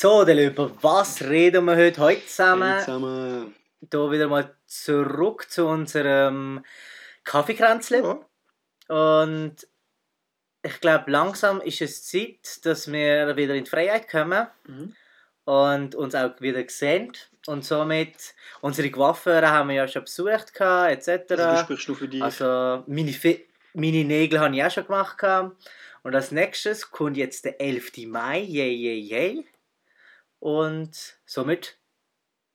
So, dann über was reden wir heute, heute zusammen? Hey, zusammen. Hier wieder mal zurück zu unserem Kaffeekränzle. Ja. Und ich glaube, langsam ist es Zeit, dass wir wieder in die Freiheit kommen Mhm. und uns auch wieder sehen. Und somit, unsere Coiffeure haben wir ja schon besucht, etc. Also, du sprichst nur für dich. Also meine, meine Nägel habe ich auch schon gemacht. Und als nächstes kommt jetzt der 11. Mai. Yay, yay, yay. Und somit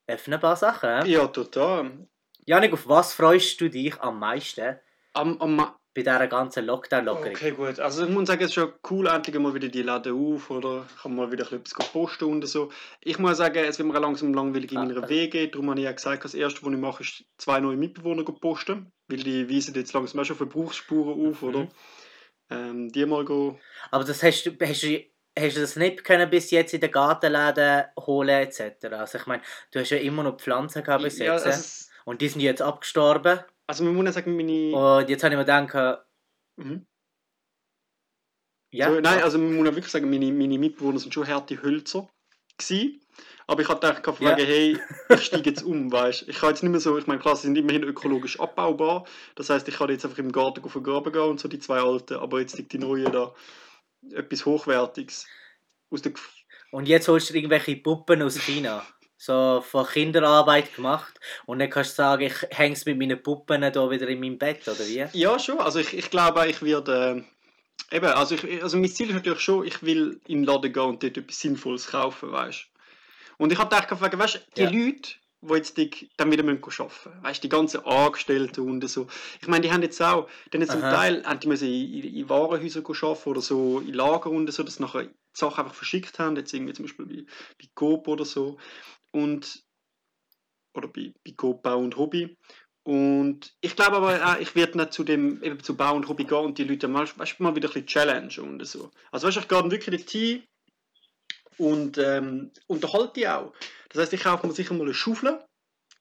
öffnen ein paar Sachen. Ja. ja, total. Janik, auf was freust du dich am meisten Am, am, bei dieser ganzen Lockdown-Lockerung? okay, gut. Also ich muss sagen, es ist schon cool, endlich mal wieder die Läden auf oder kann mal wieder ein bisschen etwas posten und so. Ich muss sagen, es wird mir langsam langweilig in Ah, meiner äh. Wege. Darum habe ich ja gesagt, das erste, was ich mache, ist zwei neue Mitbewohner posten. Weil die weisen jetzt langsam auch schon Verbrauchsspuren auf, Mhm. oder? Ähm, die mal go. Aber das hast du, hast du, hast du das nicht können bis jetzt in den Gartenläden holen etc. Also ich meine, du hast ja immer noch Pflanzen gehabt bis Ja, jetzt. also, und die sind jetzt abgestorben. also man muss ja sagen, meine... Und jetzt habe ich mir gedacht, Mhm. ja, so, nein, also man muss wirklich sagen, meine, meine Mitbewohner sind schon harte Hölzer gewesen. Aber ich habe gedacht, ich Ja. hey, ich steige jetzt um, weißt Ich kann jetzt nicht mehr so, ich meine, klar, sie sind immerhin ökologisch abbaubar. Das heißt, ich kann jetzt einfach im Garten vergraben gehen und so die zwei alten, aber jetzt liegt die neue da etwas Hochwertiges. Und jetzt holst du irgendwelche Puppen aus China. So von Kinderarbeit gemacht. Und dann kannst du sagen, ich hänge es mit meinen Puppen da wieder in meinem Bett, oder wie? Ja, schon. Also ich, ich glaube, ich werde. Äh, eben, also, ich, also mein Ziel ist natürlich schon, ich will in den Laden gehen und dort etwas Sinnvolles kaufen, weißt Und ich habe gedacht, weißt du, die Ja. Leute, die jetzt die, dann wieder müssen arbeiten weißt die ganzen Angestellten und so. Ich meine, die haben jetzt auch, dann jetzt zum. Teil haben die müssen in, in, in Warenhäusern arbeiten oder so in Lager und so, dass sie nachher die Sachen einfach verschickt haben, jetzt irgendwie zum Beispiel bei, bei Coop oder so. Und, oder bei, bei Coop Bau und Hobby. Und ich glaube aber auch, ich werde nicht zu dem, eben zu Bau und Hobby gehen und die Leute mal, weißt, du, mal wieder ein bisschen challenge und so. Also weißt du, ich gehe wirklich dorthin und ähm, unterhalte die auch. Das heißt, ich kaufe mir sicher mal eine Schaufel,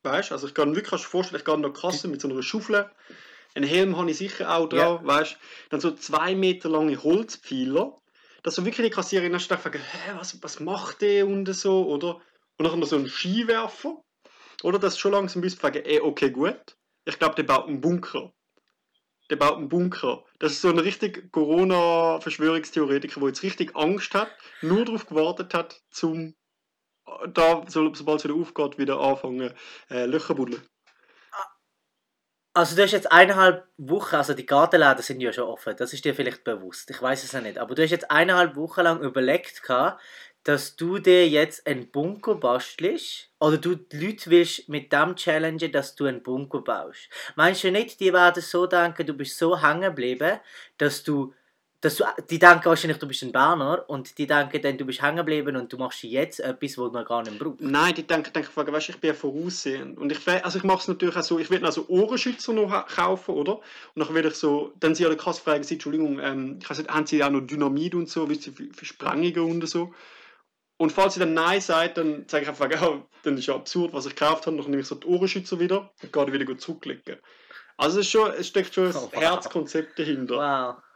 weißt du, also ich gehe dann wirklich, kannst du dir vorstellen, ich gehe an der Kasse mit so einer Schaufel, einen Helm habe ich sicher auch dran, weißt du, dann so zwei Meter lange Holzpfeiler, dass so wirklich die Kassiererin erst fragen, hä, was, was macht der und so, oder? Und dann noch so einen Skiwerfer, oder? Das schon langsam bist fragen, ey, okay, gut, ich glaube, der baut einen Bunker. Der baut einen Bunker. Das ist so ein richtig Corona-Verschwörungstheoretiker, der jetzt richtig Angst hat, nur darauf gewartet hat, zum da, so- sobald es wieder aufgeht, wieder anfangen, äh, Löcher buddeln. Also du hast jetzt eineinhalb Wochen, also die Gartenläden sind ja schon offen, das ist dir vielleicht bewusst, ich weiß es ja nicht, aber du hast jetzt eineinhalb Wochen lang überlegt dass du dir jetzt einen Bunker bastelst oder du die Leute willst mit dem challengen, dass du einen Bunker baust. Meinst du nicht, die werden so denken, du bist so hängen geblieben, dass du, dass du, die denken wahrscheinlich, du bist ein Berner und die denken dann, du bist hängen geblieben und du machst jetzt etwas, was man gar nicht braucht. Nein, die denken, denken weißt, du, ich bin ja voraussehend. Und ich, also ich mache es natürlich auch so, ich werde also Ohrenschützer noch kaufen, oder? Und dann werde ich so, dann sie alle krass fragen, sie, Entschuldigung, ähm, ich weiß haben sie auch noch Dynamit und so, wisst ihr, für, für Sprengungen und so. Und falls sie dann Nein sagt, dann sage ich einfach, ja, dann ist ja absurd, was ich gekauft habe, dann nehme ich so die Ohrenschützer wieder und gehe wieder gut zurücklegen. Also es, ist schon, es steckt schon ein Oh, wow. Herzkonzept dahinter. Wow.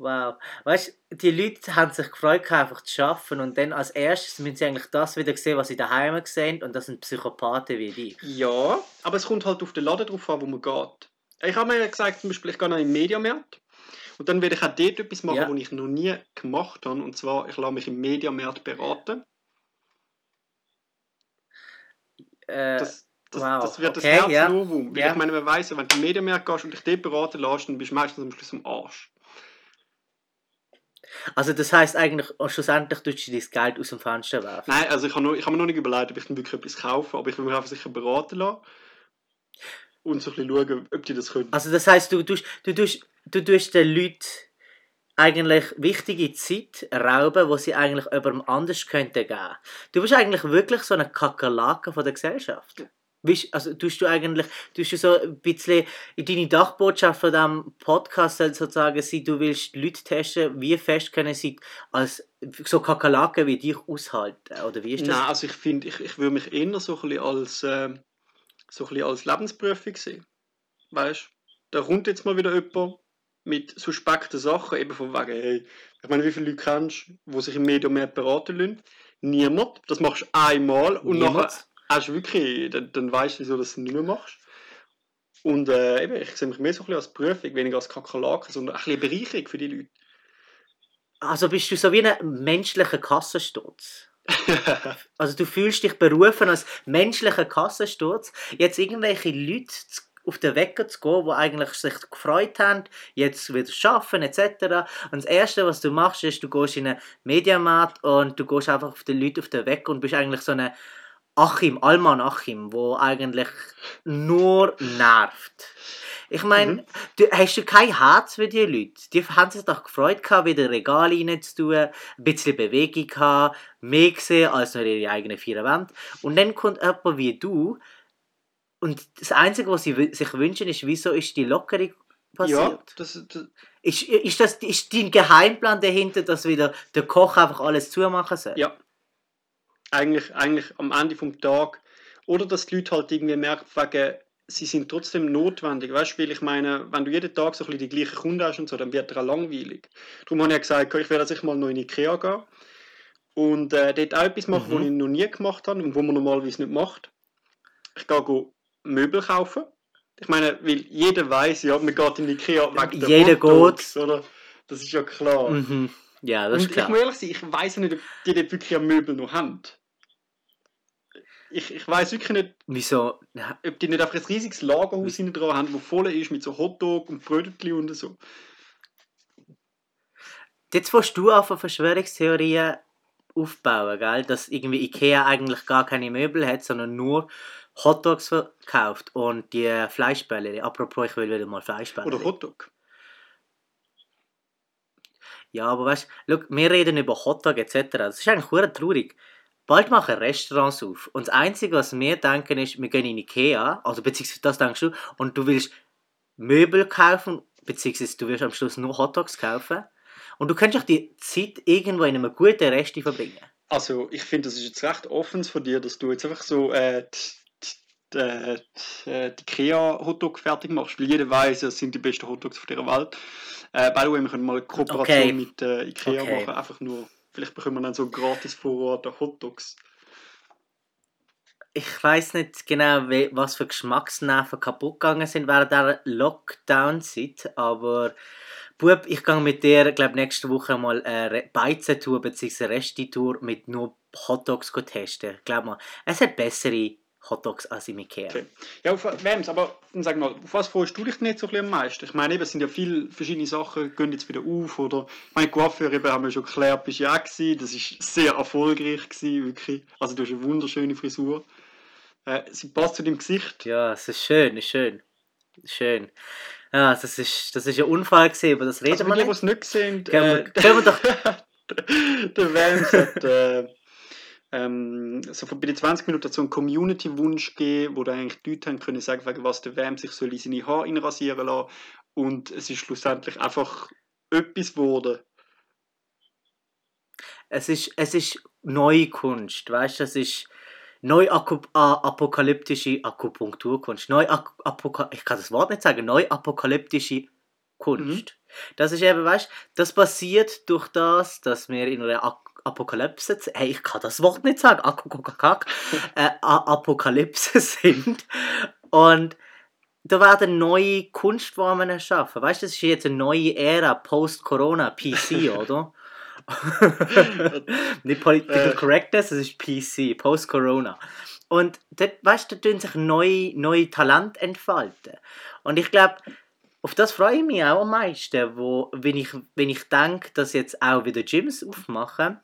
Wow. Weißt du, die Leute haben sich gefreut, einfach zu arbeiten und dann als erstes müssen sie eigentlich das wieder sehen, was sie daheim sehen und das sind Psychopathen wie die. Ja, aber es kommt halt auf den Laden drauf an, wo man geht. Ich habe mir ja gesagt, zum Beispiel, ich gehe noch in den Mediamarkt und dann werde ich auch dort etwas machen, Ja. was ich noch nie gemacht habe. Und zwar, ich lasse mich im Mediamarkt beraten. Äh, Das, das, wow, das wird das okay, ja. Herznovum. Weil Ja. Ich meine, man ja, wenn du in den Mediamarkt gehst und dich dort beraten lässt, dann bist du meistens am Schluss am Arsch. Also das heißt eigentlich, oh, schlussendlich tust du dein Geld aus dem Fenster werfen. Nein, also ich habe, noch, ich habe mir noch nicht überlegt, ob ich dann wirklich etwas kaufe, aber ich will mich einfach sicher beraten lassen. Und so ein bisschen schauen, ob die das können. Also das heißt, du tust, du tust, du tust den Leuten eigentlich wichtige Zeit rauben, wo sie eigentlich jemandem anders könnten geben. Du bist eigentlich wirklich so eine Kakerlake von der Gesellschaft. Bist, also tust du eigentlich, tust du so ein bisschen in deine Dachbotschaft von diesem Podcast sozusagen sein, du willst die Leute testen, wie fest können sie als so Kakerlaken wie dich aushalten, oder wie ist das? Nein, also ich finde, ich, ich würde mich eher so ein bisschen als, äh, so ein bisschen als Lebensprüfung sehen. Weißt du, da kommt jetzt mal wieder jemand mit suspekten Sachen, eben von wegen, hey, ich meine, wie viele Leute kennst du, die sich im Medium mehr beraten lassen? Niemand. Das machst du einmal und Niemand. nachher hast du wirklich, dann, dann weißt du, wieso du das nicht mehr machst. Und äh, eben, ich sehe mich mehr so ein bisschen als Prüfung, weniger als Kakerlaken, sondern ein bisschen Bereicherung für die Leute. Also bist du so wie ein menschlicher Kassensturz. Also du fühlst dich berufen als menschlicher Kassensturz, jetzt irgendwelche Leute auf den Wecker zu gehen, die eigentlich sich gefreut haben, jetzt wieder arbeiten etc. Und das Erste, was du machst, ist, du gehst in einen Mediamarkt und du gehst einfach auf die Leute auf den Wecker und bist eigentlich so eine Achim, Alman Achim, wo eigentlich nur nervt. Ich meine, Mhm. du, hast du kein Herz für die Leute? Die haben sich doch gefreut, gehabt, wieder Regal reinzutun, ein bisschen Bewegung haben, mehr gesehen als nur ihre eigenen vier Wände. Und dann kommt jemand wie du und das Einzige, was sie sich wünschen, ist, wieso ist die Lockerung ja, passiert? das, das, Ist, ist, das, ist dein Geheimplan dahinter, dass wieder der Koch einfach alles zumachen soll? ja. Eigentlich, eigentlich am Ende vom Tag. Oder dass die Leute halt irgendwie merken, wegen, sie sind trotzdem notwendig. Weißt du, weil ich meine, wenn du jeden Tag so ein bisschen die gleichen Kunden hast und so, dann wird er auch langweilig. Darum habe ich ja gesagt, ich werde sicher mal noch in Ikea gehen und äh, dort auch etwas machen, Mhm. was ich noch nie gemacht habe und wo man normalerweise nicht macht. Ich gehe Möbel kaufen. Ich meine, weil jeder weiß, ja, man geht in Ikea wegen der Jeder Hotdogs, oder? Das ist ja klar. Mhm. Ja, das Und ist ich klar. muss ehrlich sein, ich weiß nicht, ob die dort wirklich ein Möbel noch haben. Ich, ich weiß wirklich nicht, Wieso? Ob die nicht einfach ein riesiges Lagerhaus hinten dran haben, das voll ist mit so Hotdog und Brötchen und so. Jetzt willst du auf Verschwörungstheorien aufbauen, gell? dass irgendwie Ikea eigentlich gar keine Möbel hat, sondern nur Hotdogs verkauft und die Fleischbälle. Apropos, ich will wieder mal Fleischbälle. Oder Hotdog. Ja, aber weißt du, wir reden über Hotdog etc. Das ist eigentlich traurig. Bald machen Restaurants auf. Und das Einzige, was wir denken, ist, wir gehen in Ikea, also beziehungsweise das denkst du, und du willst Möbel kaufen, beziehungsweise du willst am Schluss nur Hotdogs kaufen. Und du könntest auch die Zeit irgendwo in einem guten Resti verbringen. Also, ich finde, das ist jetzt recht offen von dir, dass du jetzt einfach so äh, die, äh, die, äh, die Ikea-Hotdog fertig machst, weil jeder weiß, das sind die besten Hotdogs auf dieser Welt. Äh, by the way, wir können mal eine Kooperation Okay. mit äh, Ikea Okay. machen, einfach nur, vielleicht bekommen wir dann so gratis Vorrat Hotdogs. Ich weiß nicht genau, was für Geschmacksnerven kaputt gegangen sind während dieser Lockdown-Zeit, aber Bub, ich gehe mit dir, glaube nächste Woche mal eine Beizentour bzw. Resti-Tour mit nur Hotdogs testen. Glaub mal, es hat bessere Hotdogs als im Ikea. Okay. Ja, auf wem's, aber sag mal, auf was freust du dich nicht so ein bisschen am meisten? Ich meine, eben, es sind ja viele verschiedene Sachen, gehen jetzt wieder auf, oder, ich meine, Coiffeur eben, haben wir schon geklärt, bist ja auch gewesen, das ist sehr erfolgreich gewesen, wirklich. Also du hast eine wunderschöne Frisur. Äh, sie passt zu deinem Gesicht. Ja, es ist schön, ist schön. Schön. Ja, das ist, das ist ein Unfall gewesen, aber das reden Also wir für die, die nicht. es nicht sehen, Gehen wir- äh, gehen wir doch- der Vance hat äh, ähm, so bei den 20 Minuten so einen Community-Wunsch gegeben, wo da eigentlich die Leute haben können sagen, wegen was der Vance sich soll in seine Haare reinrasieren lassen. Und es ist schlussendlich einfach etwas geworden. Es ist, es ist neue Kunst, weißt du, es ist neu apokalyptische Akupunkturkunst. Neu Apoka ich kann das Wort nicht sagen, neu apokalyptische Kunst. Das ist eben, weißt du, das passiert durch das, dass wir in einer Apokalypse, hey, ich kann das Wort nicht sagen, äh, Apokalypse sind. Und da werden neue Kunstformen erschaffen. Weißt du, das ist jetzt eine neue Ära, Post-Corona, PC, oder? Nicht Political Äh. Correctness, es ist PC, Post-Corona. Und dort, weißt du, da tun sich neue, neue Talente entfalten. Und ich glaube, auf das freue ich mich auch am meisten, wo, wenn, ich, wenn ich denke, dass jetzt auch wieder Gyms aufmachen.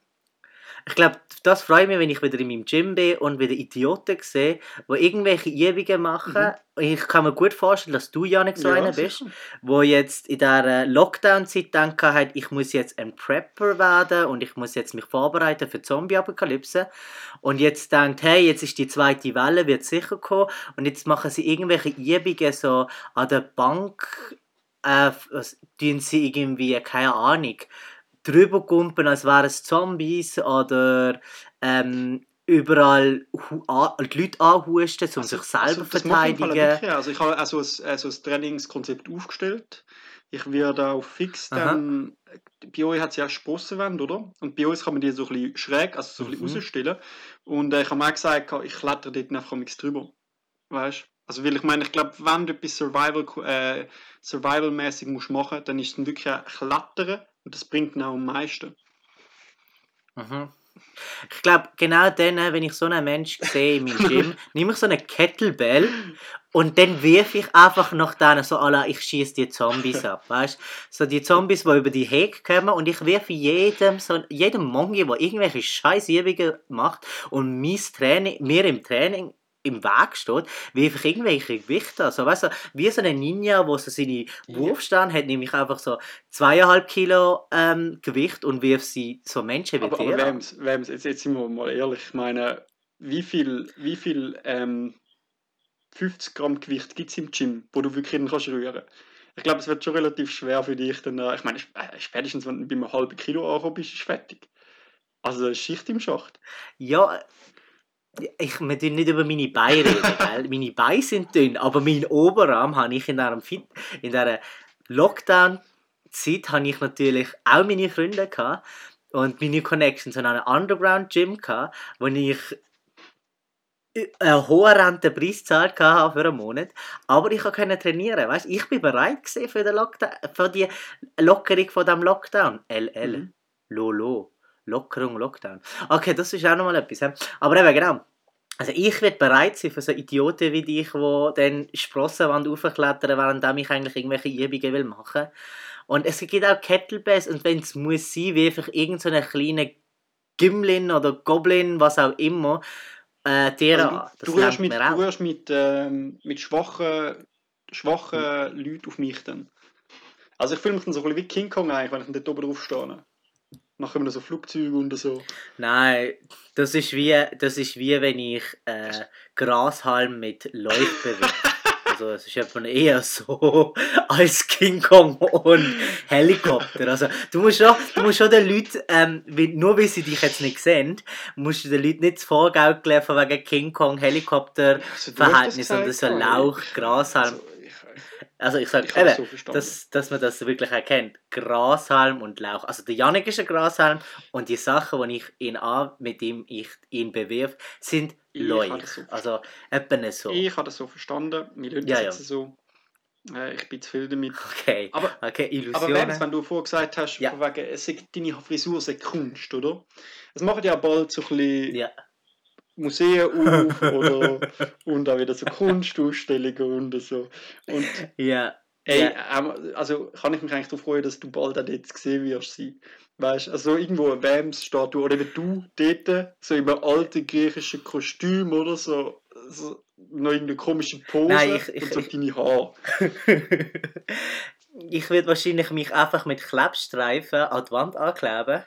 Ich glaube, das freue ich mich, wenn ich wieder in meinem Gym bin und wieder Idioten sehe, die irgendwelche Übungen machen. Ich kann mir gut vorstellen, dass du ja nicht so Ja, einer bist sicher. wo jetzt in dieser Lockdown-Zeit gedacht hat, ich muss jetzt ein Prepper werden und ich muss jetzt mich vorbereiten für die Zombie-Apokalypse und jetzt denkt, hey, jetzt ist die zweite Welle, wird sicher kommen und jetzt machen sie irgendwelche Übungen so an der Bank, äh, tun sie irgendwie, keine Ahnung, drüber kumpen, als wären es Zombies oder ähm, überall die Leute anhusten, um sich selber das mache ich im Fall verteidigen. wirklich. Also ich habe also ein, also ein Trainingskonzept aufgestellt, Ich werde auch fix Aha. dann. Bei euch hat es ja Sprossenwände, oder? Und bei uns kann man die so ein bisschen schräg, also so ein bisschen Mhm. rausstellen. Und äh, ich habe mir auch gesagt, ich kletter dort einfach nichts drüber. Weißt du? Also, weil ich meine, ich glaube, wenn du etwas Survival, äh, Survival-mäßig musst machen, dann ist es wirklich ein Klettern und das bringt dann auch am meisten. Mhm. Ich glaube, genau dann, wenn ich so einen Mensch sehe in meinem Gym, nehme ich so eine Kettlebell und dann wirf ich einfach nach denen so, alla, ich schieße die Zombies ab, weißt So die Zombies, die über die Hecke kommen und ich wirf jedem, so, jedem Mongi, der irgendwelche Scheißübungen macht und mein Training, mir im Training im Weg steht, wirf ich irgendwelche Gewichte an. So, weißt du, wie so ein Ninja, der so seine Wurfstand hat, nehme ich einfach so zweieinhalb Kilo ähm, Gewicht und wirf sie so Menschen wie Aber, aber dir an. Wem's, jetzt, jetzt sind wir mal ehrlich, ich meine, wie viel, wie viel ähm, 50 Gramm Gewicht gibt es im Gym, wo du wirklich hin kannst rühren? Ich glaube, es wird schon relativ schwer für dich dann, äh, ich meine, äh, spätestens wenn du bei einem halben Kilo angekommen bist, ist fertig. Also es Schicht im Schacht. Ja, ich wir tun nicht über meine Beine reden, gell? Meine Beine sind dünn, aber meinen Oberarm habe ich in dieser, Fit in dieser Lockdown-Zeit habe ich natürlich auch meine Freunde gehabt und meine Connections an einem Underground-Gym gehabt, wo ich einen hohen Rentenpreis gezahlt habe für einen Monat, aber ich konnte trainieren, weißt? Ich bin bereit für, den Lockdown, für die Lockerung von dem Lockdown. LL. Mhm. Lolo. Lockerung, Lockdown. Okay, das ist auch nochmal etwas. hä? Aber eben, genau. Also ich werde bereit sein für so Idioten wie dich, die dann Sprossenwand aufklettern, während ich eigentlich irgendwelche Übungen will machen. Und es gibt auch Kettlebells und wenn es muss sein, wie einfach irgendeine so kleine Gimlin oder Goblin, was auch immer, äh, dir Also Das du lernt mit, du rührst mit, ähm, mit schwachen, schwachen Leuten auf mich dann. Also ich fühle mich dann so ein bisschen wie King Kong eigentlich, wenn ich dann dort oben drauf stehe. Nachher immer so Flugzeuge und so. Nein, das ist wie, das ist wie wenn ich äh, Grashalm mit Läuft bewege. Also es ist etwa eher so als King Kong und Helikopter. Also du musst schon, du musst schon den Leuten, ähm, nur weil sie dich jetzt nicht sehen, musst du den Leuten nicht das Vorgaukeln von wegen King Kong Helikopter Verhältnis und so. Lauch, Grashalm. Also, Also ich sag ich habe eben, so dass, dass man das wirklich erkennt. Grashalm und Lauch. Also der Janik ist ein Grashalm und die Sachen, die ich ihn an, mit ihm ich ihn bewirf, sind Leuch. so Also nicht so. Ich habe das so verstanden. Wir lösen Ja, das ja. jetzt so. Äh, ich bin zu viel damit. Okay. Aber, Okay, aber Illusionen. Wenz, wenn du vorher gesagt hast, Ja. von wegen, es sei, deine Frisur sei Kunst, oder? Es machen ja bald so ein bisschen ja. Museen auf oder, und auch wieder so Kunstausstellungen und so. Und Ja. ey, ja. ähm, also kann ich mich eigentlich darauf freuen, dass du bald auch dort gesehen wirst sein. Weißt also irgendwo eine Bams-Statue oder eben du dort, so in einem alten griechischen Kostüm oder so, so noch irgendeine komische Pose Nein, ich- ich- und so deine Haare. ich würde wahrscheinlich mich einfach mit Klebstreifen an die Wand ankleben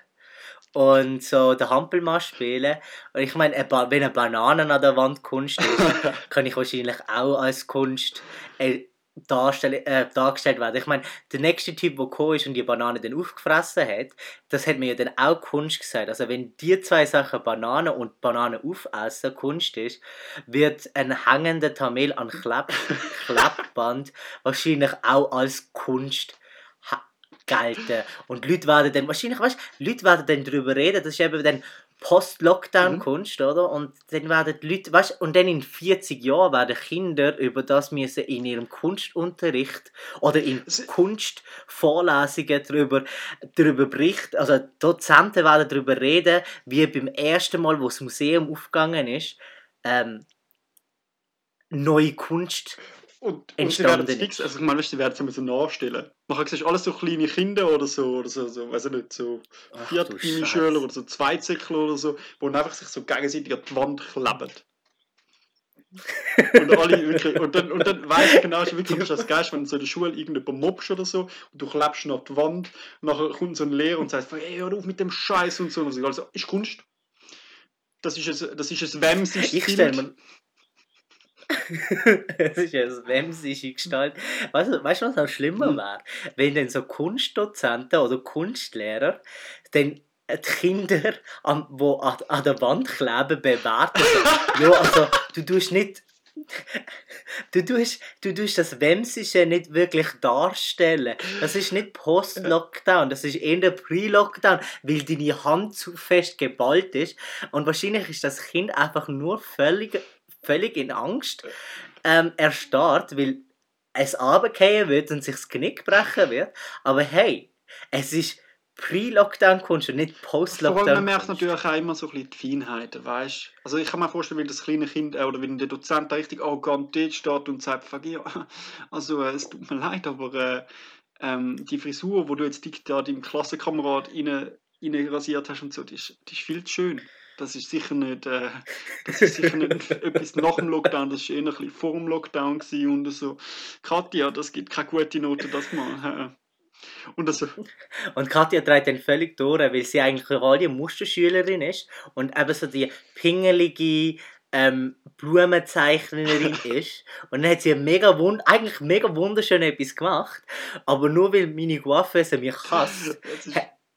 und so den Hampelmann spielen. Und ich meine, wenn eine Banane an der Wand Kunst ist, kann ich wahrscheinlich auch als Kunst äh, äh, dargestellt werden. Ich meine, der nächste Typ, der gekommen ist und die Banane dann aufgefressen hat, das hat mir ja dann auch Kunst gesagt. Also wenn die zwei Sachen Banane und Banane aufessen Kunst ist, wird ein hängender Tamil an Kleb Klebband wahrscheinlich auch als Kunst gelten. Und Leute werden dann, wahrscheinlich, weißt du, Leute werden dann darüber reden, das ist eben dann Post-Lockdown-Kunst, oder? Und dann werden die Leute, weißt und dann in 40 Jahren werden Kinder über das müssen in ihrem Kunstunterricht oder in Es- Kunstvorlesungen darüber, darüber berichten. Also Dozenten werden darüber reden, wie beim ersten Mal, wo das Museum aufgegangen ist, ähm, neue Kunst Und, und sie entstanden werden es fix, also ich meine, sie werden es immer so nachstellen. Nachher siehst du alles so kleine Kinder oder so, oder so, so weiß ich nicht, so Viertgimmi-Schüler oder so Zweizäckler oder so, die einfach sich so gegenseitig an die Wand kleben. und alle wirklich, und dann, und dann weißt du genau, es ist wirklich das Geist, wenn du so in der Schule irgendjemand mobst oder so, und du klebst ihn an die Wand, und nachher kommt so ein Lehrer und sagt, hey, hör auf mit dem Scheiß und so, und so, also, ist Kunst. Das ist ein, das ist ein Wemsisches Ich stelle mir. Es ist eine wemsische Gestalt. Weißt du, weißt du, was noch schlimmer Hm. wäre? Wenn dann so Kunstdozenten oder Kunstlehrer dann die Kinder, an, wo an, an der Wand kleben, bewerten. So, ja, also, du tust nicht Du tust, du tust das Wemsische nicht wirklich darstellen. Das ist nicht Post-Lockdown, das ist eher Pre-Lockdown, weil deine Hand zu fest geballt ist. Und wahrscheinlich ist das Kind einfach nur völlig, völlig in Angst ähm, erstarrt, weil es runterfallen wird und sich das Knick brechen wird. Aber hey, es ist Pre-Lockdown kommst und nicht Post-Lockdown. Vor allem, man merkt natürlich auch immer so ein bisschen die Feinheiten, weißt Also ich kann mir vorstellen, wenn das kleine Kind äh, oder wenn der Dozent da richtig arrogant dort steht und sagt, ja, also äh, es tut mir leid, aber äh, ähm, die Frisur, wo du jetzt da deinem Klassenkamerad rein, rein rasiert hast und so, die ist, die ist viel zu schön. Das ist sicher nicht, äh, das ist sicher nicht etwas nach dem Lockdown, das war eher ein bisschen vor dem Lockdown und so. Katja, das gibt keine gute Note, das mal. Und, also. und Katja dreht dann völlig durch, weil sie eigentlich eine Musterschülerin ist und eben so die pingelige ähm, Blumenzeichnerin ist. Und dann hat sie mega wund eigentlich mega wunderschön etwas gemacht. Aber nur weil meine Coiffeuse mich hasst,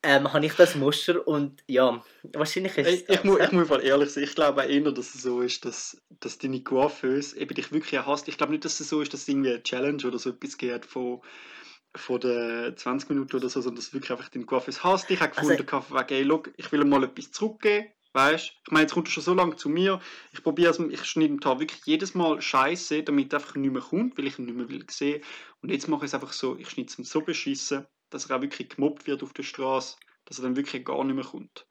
ähm, habe ich das Muster und ja, wahrscheinlich ist es. Ich, ich, muss, ich muss mal ehrlich sein, ich glaube auch eher, dass es so ist, dass, dass deine Coiffeuse eben dich wirklich hasst. Ich glaube nicht, dass es so ist, dass es irgendwie eine Challenge oder so etwas geht von von den 20 Minuten oder so, sondern dass wirklich einfach den Coiffeurs hast. Ich habe gefunden, also, wegen, hey, look, ich will mal etwas zurückgeben. Weißt ich meine, jetzt kommt schon so lange zu mir. Ich probiere es, ich schneide den wirklich jedes Mal Scheiße, damit er einfach nicht mehr kommt, weil ich ihn nicht mehr will sehen. Und jetzt mache ich es einfach so, ich schneide es ihm so beschissen, dass er auch wirklich gemobbt wird auf der Straße, dass er dann wirklich gar nicht mehr kommt.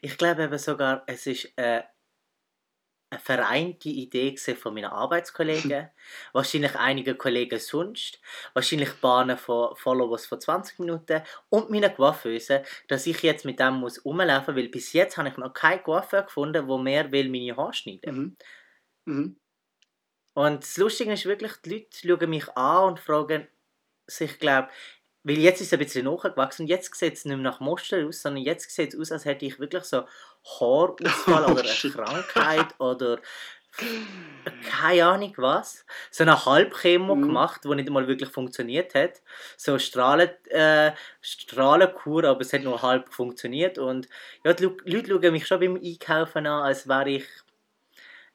Ich glaube eben sogar, es ist äh, eine vereinte Idee von meinen Arbeitskollegen, wahrscheinlich einige Kollegen sonst, wahrscheinlich Bahnen von Followers von 20 Minuten und meinen Coiffeuse, dass ich jetzt mit dem muss rumlaufen, weil bis jetzt habe ich noch keinen Coiffeur gefunden, der mehr will meine Haare schneiden. Mhm. Mhm. Und das Lustige ist wirklich, die Leute schauen mich an und fragen sich, glaube weil jetzt ist es ein bisschen nachgewachsen und jetzt sieht es nicht mehr nach Muster aus, sondern jetzt sieht es aus, als hätte ich wirklich so Haarausfall oh, oder eine shit. Krankheit oder keine Ahnung was. So eine Halbchemo mm. gemacht, die nicht einmal wirklich funktioniert hat. So Strahlen, äh, Strahlenkur, aber es hat nur halb funktioniert. Und ja, die Leute schauen mich schon beim Einkaufen an, als wäre ich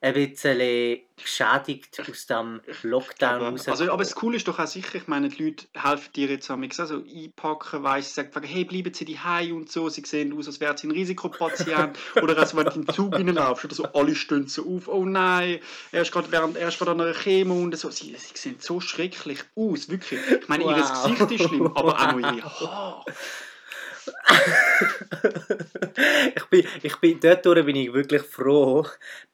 ein bisschen geschädigt aus dem Lockdown raus. Also, aber das Coole ist doch auch sicher, ich meine, die Leute helfen dir jetzt am also einpacken, weißt, sie sagen, hey, bleiben Sie daheim und so, sie sehen aus, als wären sie ein Risikopatient oder also wenn du im Zug reinlaufst oder so, alle stehen so auf, oh nein, er ist gerade während, er ist gerade an einer Chemo und so, sie, sie sehen so schrecklich aus, wirklich. Ich meine, wow. ihr Gesicht ist schlimm, aber auch noch ihr Haar. Ich, bin, ich bin, dort bin ich wirklich froh,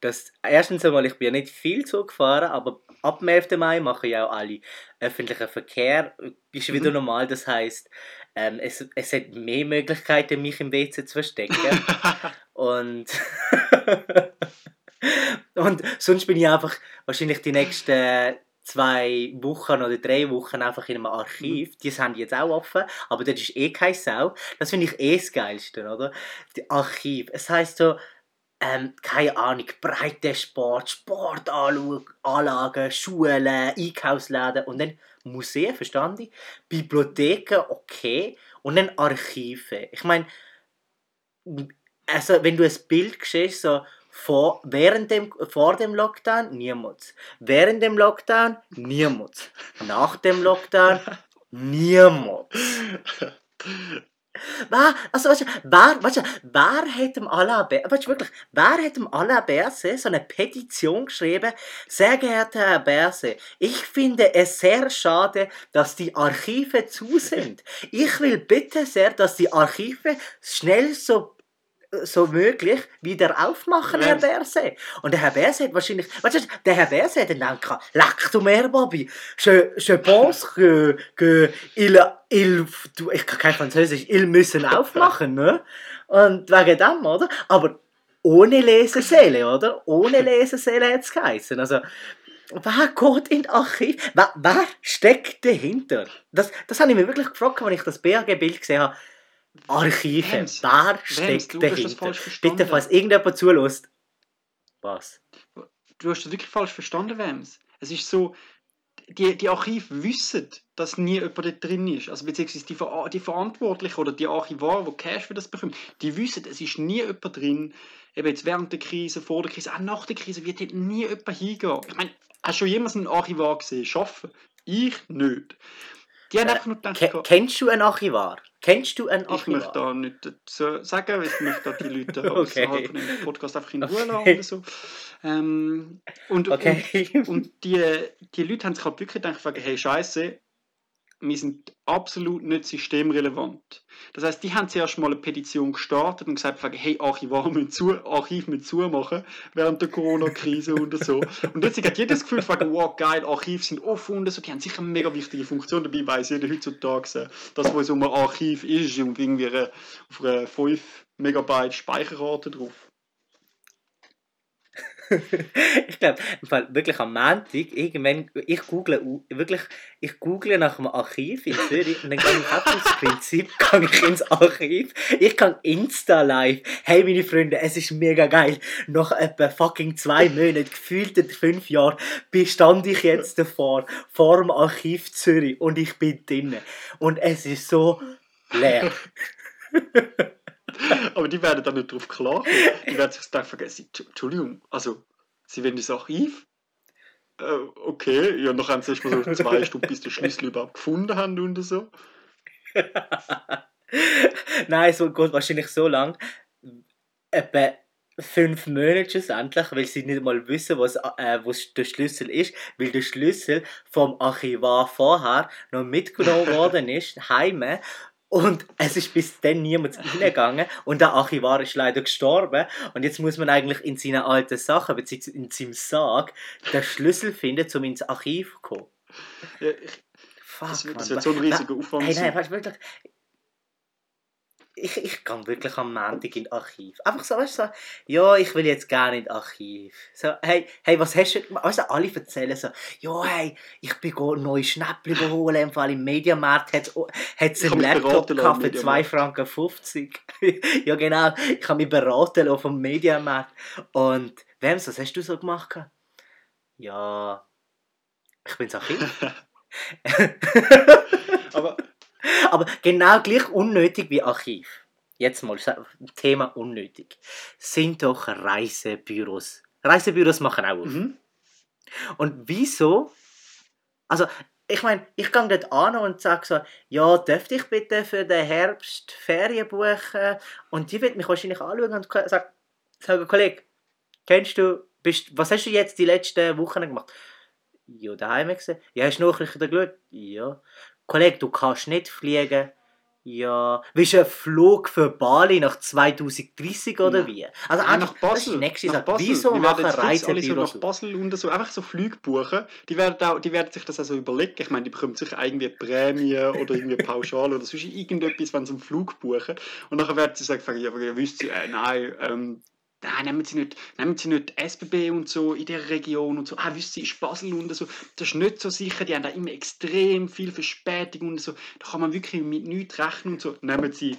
dass erstens einmal, ich bin ja nicht viel Zug gefahren, aber ab dem 11. Mai mache ich auch alle öffentlichen Verkehr. Ist wieder mhm. normal, das heisst, ähm, es, es hat mehr Möglichkeiten, mich im WC zu verstecken. und, und sonst bin ich einfach wahrscheinlich die nächsten zwei Wochen oder drei Wochen einfach in einem Archiv. Mhm. Die haben jetzt auch offen, aber das ist eh kein Sau. Das finde ich eh das Geilste, oder? Die Archiv. Es heisst so, ähm, keine Ahnung, Breitensport, Sportanlagen, Schulen, Einkaufsläden und dann Museen, verstanden? ich? Bibliotheken, okay. Und dann Archive. Ich meine, also wenn du ein Bild siehst, so vor, während dem, vor dem Lockdown niemand. Während dem Lockdown niemand. Nach dem Lockdown niemand. Wer, also, weißt du, wer, weißt du, wer hat dem Alain weißt du, wirklich, wer hat dem Alain so eine Petition geschrieben? Sehr geehrter Herr Berse, ich finde es sehr schade, dass die Archive zu sind. Ich will bitte sehr, dass die Archive schnell so so möglich wieder aufmachen, Herr Berse. Und der Herr Berse hat wahrscheinlich, weißt du, der Herr Berse hat dann gedacht, leck du mehr, Bobby. Je, je pense que, que il, il, du, ich kann kein Französisch, il müssen aufmachen, ne? Und wegen dem, oder? Aber ohne Leseseele, oder? Ohne Leseseele hat es geheißen. Also, wer geht in das Archiv? Wer, wer steckt dahinter? Das, das habe ich mir wirklich gefragt, als ich das BAG-Bild gesehen habe Archive. Hems. Wer steckt Hems, dahinter? Bitte, falls irgendjemand zulässt. Was? Du hast das wirklich falsch verstanden, Wems. Es ist so, die, die Archive wissen, dass nie jemand dort drin ist. Also beziehungsweise die, Ver die Verantwortlichen oder die Archivar, die Cash für das bekommen, die wissen, es ist nie jemand drin. Eben jetzt während der Krise, vor der Krise, auch nach der Krise wird dort nie jemand hingehen. Ich meine, hast du schon jemals einen Archivar gesehen? Schaffen? Ich nicht. Die haben Äh, einfach nur gedacht, Ke kennst du einen Archivar? Kennst du einen ich möchte da nicht dazu sagen, weil ich möchte da die Leute Okay. außerhalb von dem Podcast einfach in Ruhe Okay. lassen oder so. Ähm, und, Okay. und, und die, die Leute haben sich halt wirklich gedacht, hey Scheiße, wir sind absolut nicht systemrelevant. Das heißt, die haben zuerst mal eine Petition gestartet und gesagt, hey Archivar müssen zu, Archiv müssen zumachen während der Corona-Krise und so. Und jetzt hat jeder das Gefühl, wow geil, Archive sind offen und so, die haben sicher eine mega wichtige Funktion. Dabei weiss jeder heutzutage, äh, dass wo so ein Archiv ist und irgendwie eine- auf einer 5 Megabyte Speicherrate drauf. ich glaube, wirklich am Montag, irgendwann, ich google, wirklich, ich google nach einem Archiv in Zürich und dann gehe ich einfach aus Prinzip gehe ich ins Archiv. Ich kann Insta live. Hey meine Freunde, es ist mega geil. Nach etwa fucking zwei Monaten, gefühlt fünf Jahren, bestand ich jetzt davor, vor dem Archiv Zürich und ich bin drinnen. Und es ist so leer. Aber die werden dann nicht drauf klarkommen. Die werden sich dann vergessen, Entschuldigung, also, sie wollen ins Archiv? Äh, okay, ja, noch haben sie erst mal so zwei Stunden, bis die Schlüssel überhaupt gefunden haben und so. Nein, es geht wahrscheinlich so lang. Etwa fünf Monate schlussendlich, weil sie nicht mal wissen, was, äh, was der Schlüssel ist, weil der Schlüssel vom Archivar vorher noch mitgenommen worden ist, heime. Und es ist bis dann niemand reingegangen und der Archivar ist leider gestorben. Und jetzt muss man eigentlich in seinen alten Sachen, beziehungsweise in seinem Sarg, den Schlüssel finden, um ins Archiv zu kommen. Ja, ich, Fuck, das, wird, das wird so ein riesiger Aufwand Hey, nein, weißt du wirklich. Ich, ich gehe wirklich am Montag in Archiv. Einfach so, weißt du, so, ja, ich will jetzt gerne in Archiv. So, hey, hey, was hast du gemacht? Weißt du, alle erzählen so, ja, hey, ich bin neue Schnäppchen holen, im Fall im Mediamarkt hat es einen Laptop lassen für im 2 Franken 50. ja, genau, ich habe mich beraten lassen vom Mediamarkt. Und, wem, was hast du so gemacht? Ja, ich bin ins Archiv. Aber genau gleich unnötig wie Archiv. Jetzt mal Thema unnötig. Sind doch Reisebüros. Reisebüros machen auch auf. mhm. Und wieso? Also, ich meine, ich gehe dort an und sage so, ja, dürfte ich bitte für den Herbst Ferien buchen? Und die wird mich wahrscheinlich anschauen und sagen, sagen Kollege, kennst du, bist, was hast du jetzt die letzten Wochen gemacht? Ja, daheim gewesen. Ja, hast du Nachrichten geschaut? Ja. Kollege, du kannst nicht fliegen. Ja. Willst du einen Flug für Bali nach 2030 oder Nein. wie? Also einfach, nach das ist Basel. die nächste nach Sache. Basel. Wieso Die machen alle so nach Basel und so, einfach so Flüge buchen. Die werden, auch, die werden sich das also überlegen. Ich meine, die bekommen sicher irgendwie Prämie oder irgendwie Pauschale oder sonst irgendetwas, wenn sie einen Flug buchen. Und nachher werden sie sagen, ja, wisst, äh, nein, ähm, nein, nehmen Sie nicht, nehmen Sie nicht SBB und so in der Region und so. Ah, wisst ihr, ist Basel und so. Das ist nicht so sicher. Die haben da immer extrem viel Verspätung und so. Da kann man wirklich mit nichts rechnen und so. Nehmen Sie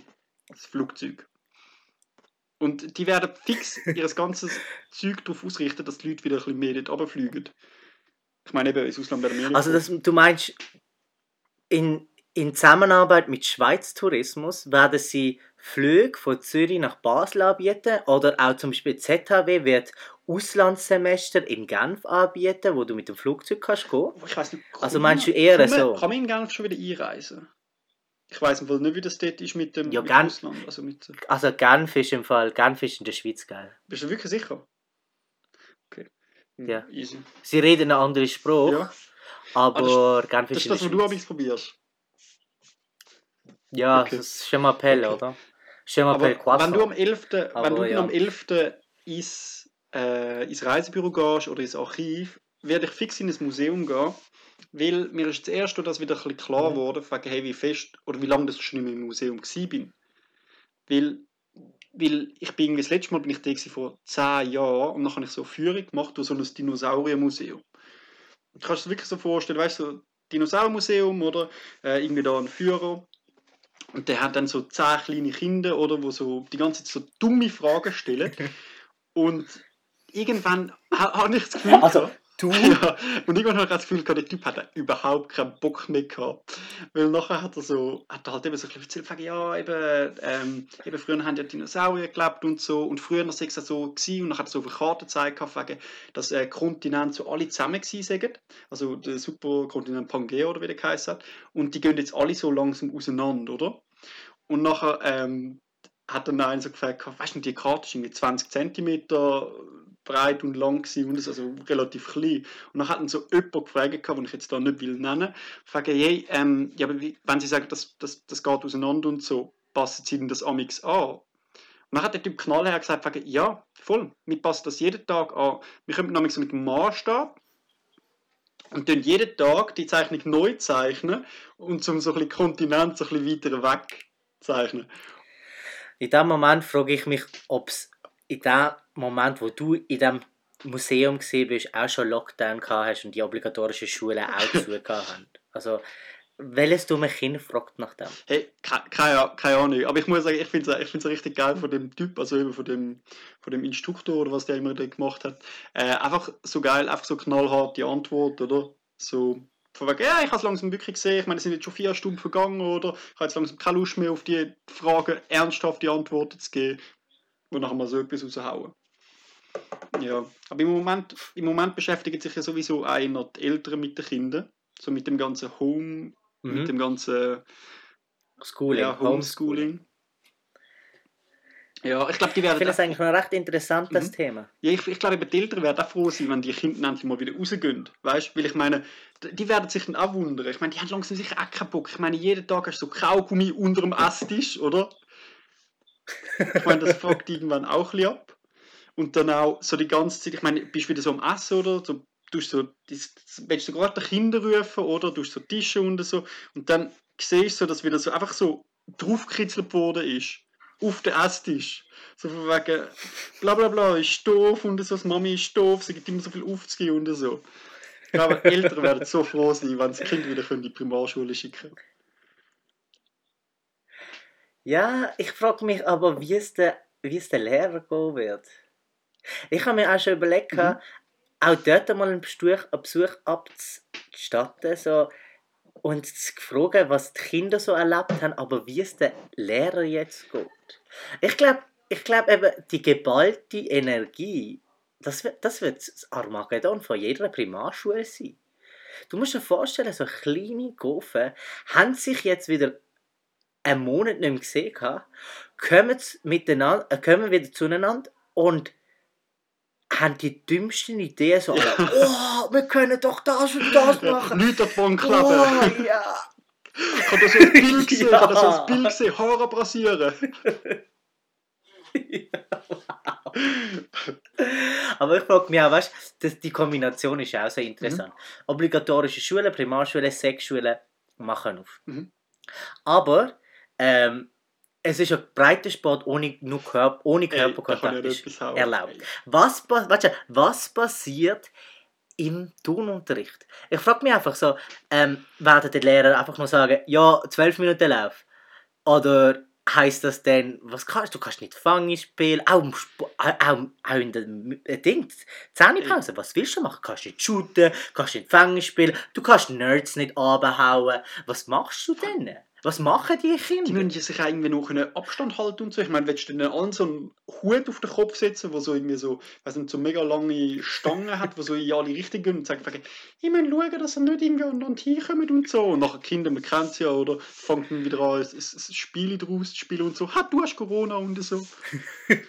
das Flugzeug. Und die werden fix ihr ganzes Zeug darauf ausrichten, dass die Leute wieder ein bisschen mehr dort runterfliegen. Ich meine, eben, ins Ausland werden wir nicht Also das, du meinst, in, in Zusammenarbeit mit Schweiz Tourismus werden sie Flüge von Zürich nach Basel anbieten oder auch zum Beispiel ZHW wird Auslandssemester in Genf anbieten, wo du mit dem Flugzeug kannst gehen. ich weiss nicht, Also meinst du eher kann man, so? Kann man in Genf schon wieder einreisen? Ich im Fall nicht, wie das dort ist mit dem Ja, mit Genf- Ausland. Also mit, Also Genf ist im Fall, Genf ist in der Schweiz geil. bist du wirklich sicher? Okay. Hm, Ja. Easy. Sie reden einen anderen Spruch, Ja. aber Genf Das ist ist in der das, was du probierst. Ja, Okay. das ist schon mal Appell, Okay. oder? Schon mal Aber wenn du am 11. wenn Aber du ja. am 11. ins, äh, ins Reisebüro gehst oder ins Archiv, werde ich fix in ein Museum gehen, weil mir ist das erste, wieder ein bisschen klar Mhm. wegen, hey, wie fest oder wie lange das schon nicht mehr im Museum war. bin. Weil, weil ich bin irgendwie, das letzte Mal bin ich da vor 10 Jahren und dann habe ich so eine Führung gemacht durch so ein Dinosauriermuseum. Du kannst dir das wirklich so vorstellen, weißt du, so Dinosauriermuseum oder äh, irgendwie da ein Führer und der hat dann so zehn kleine Kinder, oder, wo so die ganze Zeit so dumme Fragen stellen. Und irgendwann ha- habe ich das Gefühl, Also- Du? Ja, und irgendwann habe ich das Gefühl, der Typ hat überhaupt keinen Bock mehr gehabt. Weil nachher hat er so, hat er halt eben so ein bisschen erzählt, ja, eben, ähm, eben früher haben ja Dinosaurier gelebt und so. Und früher war es so gewesen, und dann hat er so auf eine Karte gezeigt, dass äh, Kontinente so alle zusammen sind. Also der Superkontinent Pangea oder wie der geheißen hat. Und die gehen jetzt alle so langsam auseinander, oder? Und nachher ähm, hat dann einer so gefragt, weißt du, die Karte ist irgendwie 20 cm breit und lang gewesen und also relativ klein. Und dann hat dann so jemand gefragt, den ich jetzt da nicht will nennen, frage, hey, ähm, ja, aber wie, wenn sie sagen, das, das, das geht auseinander und so, passen sie denn das amix an? Und dann hat der Typ knallhart gesagt, ja, voll, wir passen das jeden Tag an. Wir kommen nämlich so mit dem Maßstab und dann jeden Tag die Zeichnung neu zeichnen und zum so ein Kontinent so ein weiter weg zeichnen. In dem Moment frage ich mich, ob es in dem Moment, wo du in dem Museum gesehen bist, auch schon Lockdown gehabt hast und die obligatorischen Schulen auch zu haben. Also, welches dumme Kind fragt nach dem? Hey, keine, keine Ahnung. Aber ich muss sagen, ich finde es ich richtig geil von dem Typ, also eben von dem, von dem Instruktor oder was der immer gemacht hat. Äh, einfach so geil, einfach so knallhart die Antwort, oder? So, von wegen, ja, ich habe es langsam wirklich gesehen. Ich meine, es sind jetzt schon vier Stunden vergangen, oder? Ich habe jetzt langsam keine Lust mehr auf die Fragen, ernsthafte Antworten zu geben, wo nachher mal so etwas raushauen. Ja, aber im Moment, im Moment beschäftigen sich ja sowieso einer die Eltern mit den Kindern, so mit dem ganzen Home, mhm. mit dem ganzen Schooling, ja, Homeschooling. Ja, ich glaube, die werden. Ich finde das eigentlich ein recht interessantes mhm. Thema. Ja, ich, ich glaube, die Eltern werden auch froh sein, wenn die Kinder endlich mal wieder rausgehen. Weißt du? Weil ich meine, die werden sich dann auch wundern. Ich meine, die haben langsam sicher auch keinen Bock. Ich meine, jeden Tag hast du so Kaugummi unter dem Esstisch, oder? Ich meine, das fragt irgendwann auch ein bisschen ab. Und dann auch so die ganze Zeit, ich meine, bist du wieder so am Essen oder so, tust so, willst du gerade die Kinder rufen oder tust so Tische und so und dann siehst du so, dass wieder so einfach so draufgekritzelt worden ist auf den Esstisch. So von wegen, bla bla bla, ist doof und so, Mami ist doof, sie gibt immer so viel aufzugehen und so. Ich glaube, Eltern werden so froh sein, wenn das Kind wieder in die Primarschule schicken Ja, ich frage mich aber, wie es der, wie es der Lehrer gehen wird. Ich habe mir auch schon überlegt, mhm. auch dort mal einen Besuch, einen Besuch abzustatten so, und zu fragen, was die Kinder so erlebt haben, aber wie es der Lehrer jetzt geht. Ich glaube, ich glaub eben, die geballte Energie, das wird, das wird das Armageddon von jeder Primarschule sein. Du musst dir vorstellen, so kleine Gofen haben sich jetzt wieder einen Monat nicht mehr gesehen, kommen, miteinander, äh, kommen wieder zueinander und haben die dümmsten Ideen so, ja. oh, wir können doch das und das machen. Leute davon klappen. Oh, ja. Ich habe das ein Bild gesehen, ja. ich habe das ein Bild gesehen, Haare ja, wow. Aber ich frage mich auch, weißt du, die Kombination ist auch sehr interessant. Mhm. Obligatorische Schulen, Primarschulen, Sexschulen machen auf. Mhm. Aber ähm, es ist ein Breitensport ohne, nur Körper, ohne Körperkontakt ist erlaubt. Was, du, was passiert im Turnunterricht? Ich frage mich einfach so, ähm, werden die Lehrer einfach nur sagen, ja, zwölf Minuten Lauf? Oder heißt das denn, was kannst du? Kannst nicht Fangen spielen, auch, auch, auch in der Ding, Zähnepause, was willst du machen? Du kannst nicht shooten, kannst nicht Fangen spielen, du kannst Nerds nicht abhauen. Was machst du denn? Was machen die Kinder? Die müssen sich irgendwie noch einen Abstand halten und so. Ich meine, willst du denn allen so einen Hut auf den Kopf setzen, wo so irgendwie so, weiß nicht, so mega lange Stangen hat, wo so in alle Richtungen gehen und sagen, ich muss schauen, dass er nicht irgendwie an den Tier kommt und so. Und nachher Kinder, man kennt es ja, oder? Fangen dann wieder an, ein, ein Spiel draus zu spielen und so. Ha, du hast Corona und so.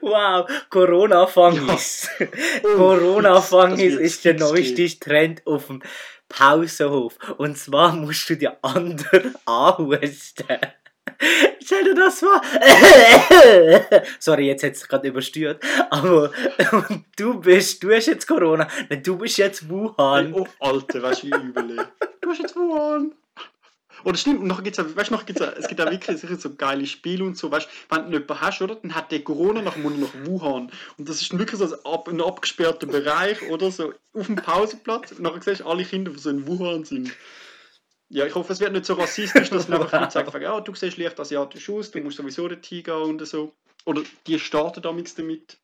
Wow, Corona-Fangis. Ja. Oh, Corona-Fangis ist der neueste Trend auf dem Pausenhof. Und zwar musst du die anderen anhusten. Stell dir das vor. Sorry, jetzt hat es gerade übersteuert. Aber du bist, du hast jetzt Corona. Du bist jetzt Wuhan. Oh, Alter, weißt du, wie übel. Du hast jetzt Wuhan. Oder stimmt, gibt's auch, weißt, gibt's auch, es gibt auch wirklich sicher so geile Spiele und so, weißt wenn du jemanden hast, oder, dann hat der Corona nach Mund nach Wuhan. Und das ist wirklich so ein, abgesperrter Bereich, oder, so auf dem Pausenplatz. Und nachher siehst du alle Kinder, die so in Wuhan sind. Ja, ich hoffe, es wird nicht so rassistisch, dass man einfach sagen, ja, du siehst leicht asiatisch aus, du musst sowieso dorthin gehen und so. Oder die starten damit.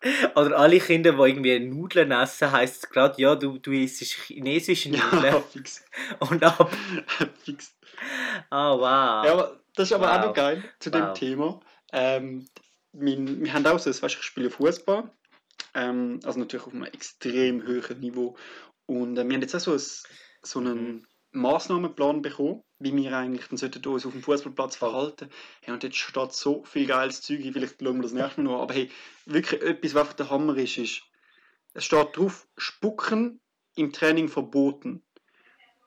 Oder alle Kinder, die irgendwie Nudeln essen, heisst es gerade, ja, du, du isst chinesische Nudeln. Ja, fix. Und ab. fix. Oh, wow. Ja, das ist aber auch Wow. noch geil zu dem Wow. Thema. Ähm, mein, wir haben auch so, weißt, ich spiele Fußball. Ähm, also natürlich auf einem extrem hohen Niveau. Und äh, wir haben jetzt auch so, ein, so einen Massnahmenplan bekommen, wie wir eigentlich dann sollten uns auf dem Fußballplatz verhalten. Hey, und jetzt steht so viel geiles Zeug, vielleicht schauen wir das nächste Mal noch. Aber hey, wirklich etwas, was einfach der Hammer ist, ist, es steht drauf, Spucken im Training verboten.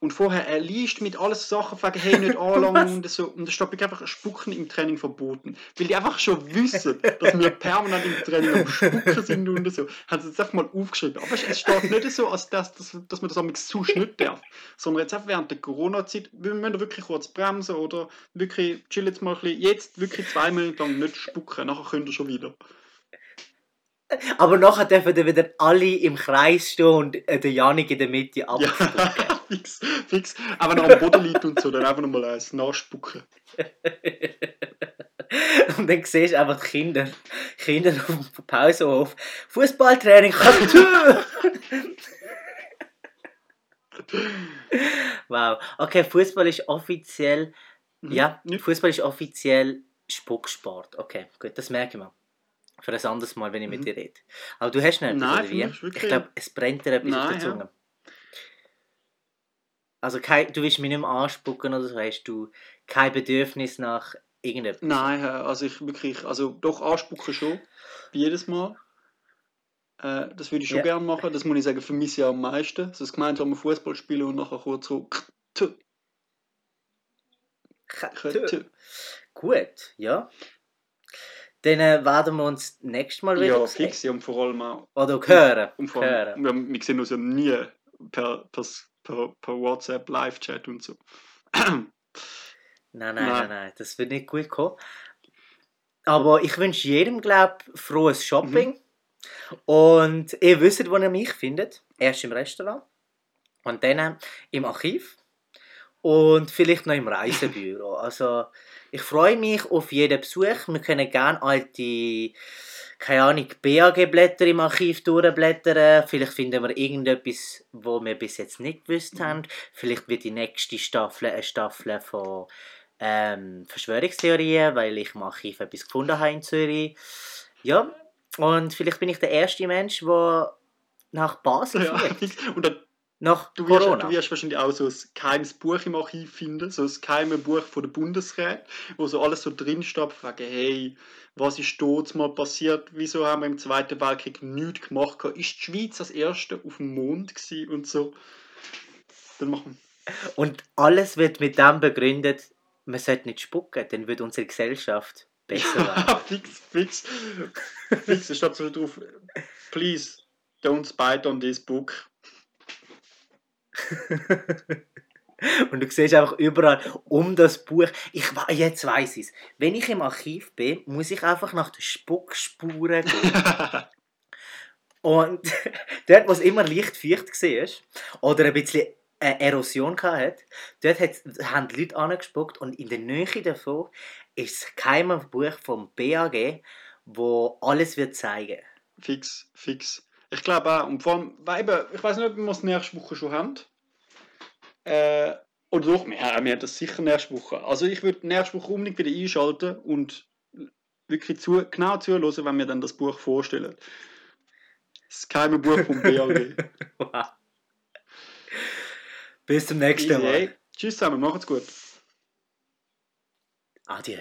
Und vorher, er liest mit alles Sachen, fragen, hey, nicht anlangen und so. Und da steht wirklich einfach Spucken im Training verboten. Weil die einfach schon wissen, dass wir permanent im Training am Spucken sind und so. Haben sie jetzt einfach mal aufgeschrieben. Aber es steht nicht so, als dass, dass, dass man das am zu nicht darf. Sondern jetzt einfach während der Corona-Zeit, wir müssen wirklich kurz bremsen oder wirklich, chill jetzt mal ein bisschen, jetzt wirklich zwei Minuten lang nicht spucken, nachher könnt ihr schon wieder. Aber nachher dürfen dann wieder alle im Kreis stehen und äh, der Janik in der Mitte Ja, abspucken. fix, fix. Aber noch am Boden liegt und so, dann einfach nochmal eins nachspucken. und dann siehst du einfach die Kinder, Kinder auf dem Pausenhof. Fußballtraining, Kartö! wow. Okay, Fußball ist offiziell. Mhm. Ja? Fußball ist offiziell Spucksport. Okay, gut, das merke ich mir. Für ein anderes Mal, wenn ich mit Mhm. dir rede. Aber du hast noch etwas, Nein, oder wie? Ich glaube, es brennt dir etwas auf Nein, der ja. Zunge. Also kein, du willst mich nicht mehr anspucken oder so, hast du kein Bedürfnis nach irgendetwas? Nein, also ich wirklich, also doch anspucken schon, jedes Mal. Äh, das würde ich schon Ja. gerne machen, das muss ich sagen, vermisse ich am meisten. So das gemeinsame Fußball spielen und nachher kurz so. tü, tü, tü. Gut, ja. Dann äh, werden wir uns nächstes Mal wieder Ja, sehen. fix, ja, und vor allem auch. Oder hören. Und vor hören. allem, wir, wir sehen uns ja nie per, per, per, per WhatsApp, Live-Chat und so. Nein, nein, nein, Nein. nein, das wird nicht gut kommen. Aber ich wünsche jedem, glaube frohes Shopping. Mhm. Und ihr wisst, wo ihr mich findet. Erst im Restaurant. Und dann äh, im Archiv. Und vielleicht noch im Reisebüro. Also, ich freue mich auf jeden Besuch. Wir können gerne alte, keine Ahnung, BAG-Blätter im Archiv durchblättern. Vielleicht finden wir irgendetwas, wo wir bis jetzt nicht gewusst haben. Vielleicht wird die nächste Staffel eine Staffel von ähm, Verschwörungstheorien, weil ich im Archiv etwas gefunden habe in Zürich. Ja, und vielleicht bin ich der erste Mensch, der nach Basel Ja, fliegt. Und dann, Nach du, wirst, Corona. du wirst wahrscheinlich auch so ein geheimes Buch im Archiv finden, so ein geheimes Buch von der Bundesrat, wo so alles so drin steht, fragen, hey, was ist dort mal passiert, wieso haben wir im Zweiten Weltkrieg nichts gemacht, ist die Schweiz das erste auf dem Mond gewesen und so. Dann machen Und alles wird mit dem begründet, man sollte nicht spucken, dann wird unsere Gesellschaft besser werden. Fix, fix. fix, da steht so drauf, please don't spite on this book. Und du siehst einfach überall um das Buch. Ich jetzt weiß ich es. Wenn ich im Archiv bin, muss ich einfach nach den Spuckspuren gehen. Und dort, wo es immer leicht feucht war, oder ein bisschen äh, Erosion hatte, dort hat, haben die Leute angespuckt und in der Nähe davon ist das geheime Buch vom BAG, wo alles wird zeigen. fix, fix. Ich glaube auch, und vor allem, weil eben, ich weiß nicht, ob wir es nächste Woche schon haben. Äh, oder doch, wir, haben das sicher nächste Woche. Also ich würde nächste Woche unbedingt wieder einschalten und wirklich zu, genau zuhören, wenn wir dann das Buch vorstellen. Das geheime Buch vom BAG. Wow. Bis zum nächsten Mal. ey. Tschüss zusammen, macht's gut. Adieu.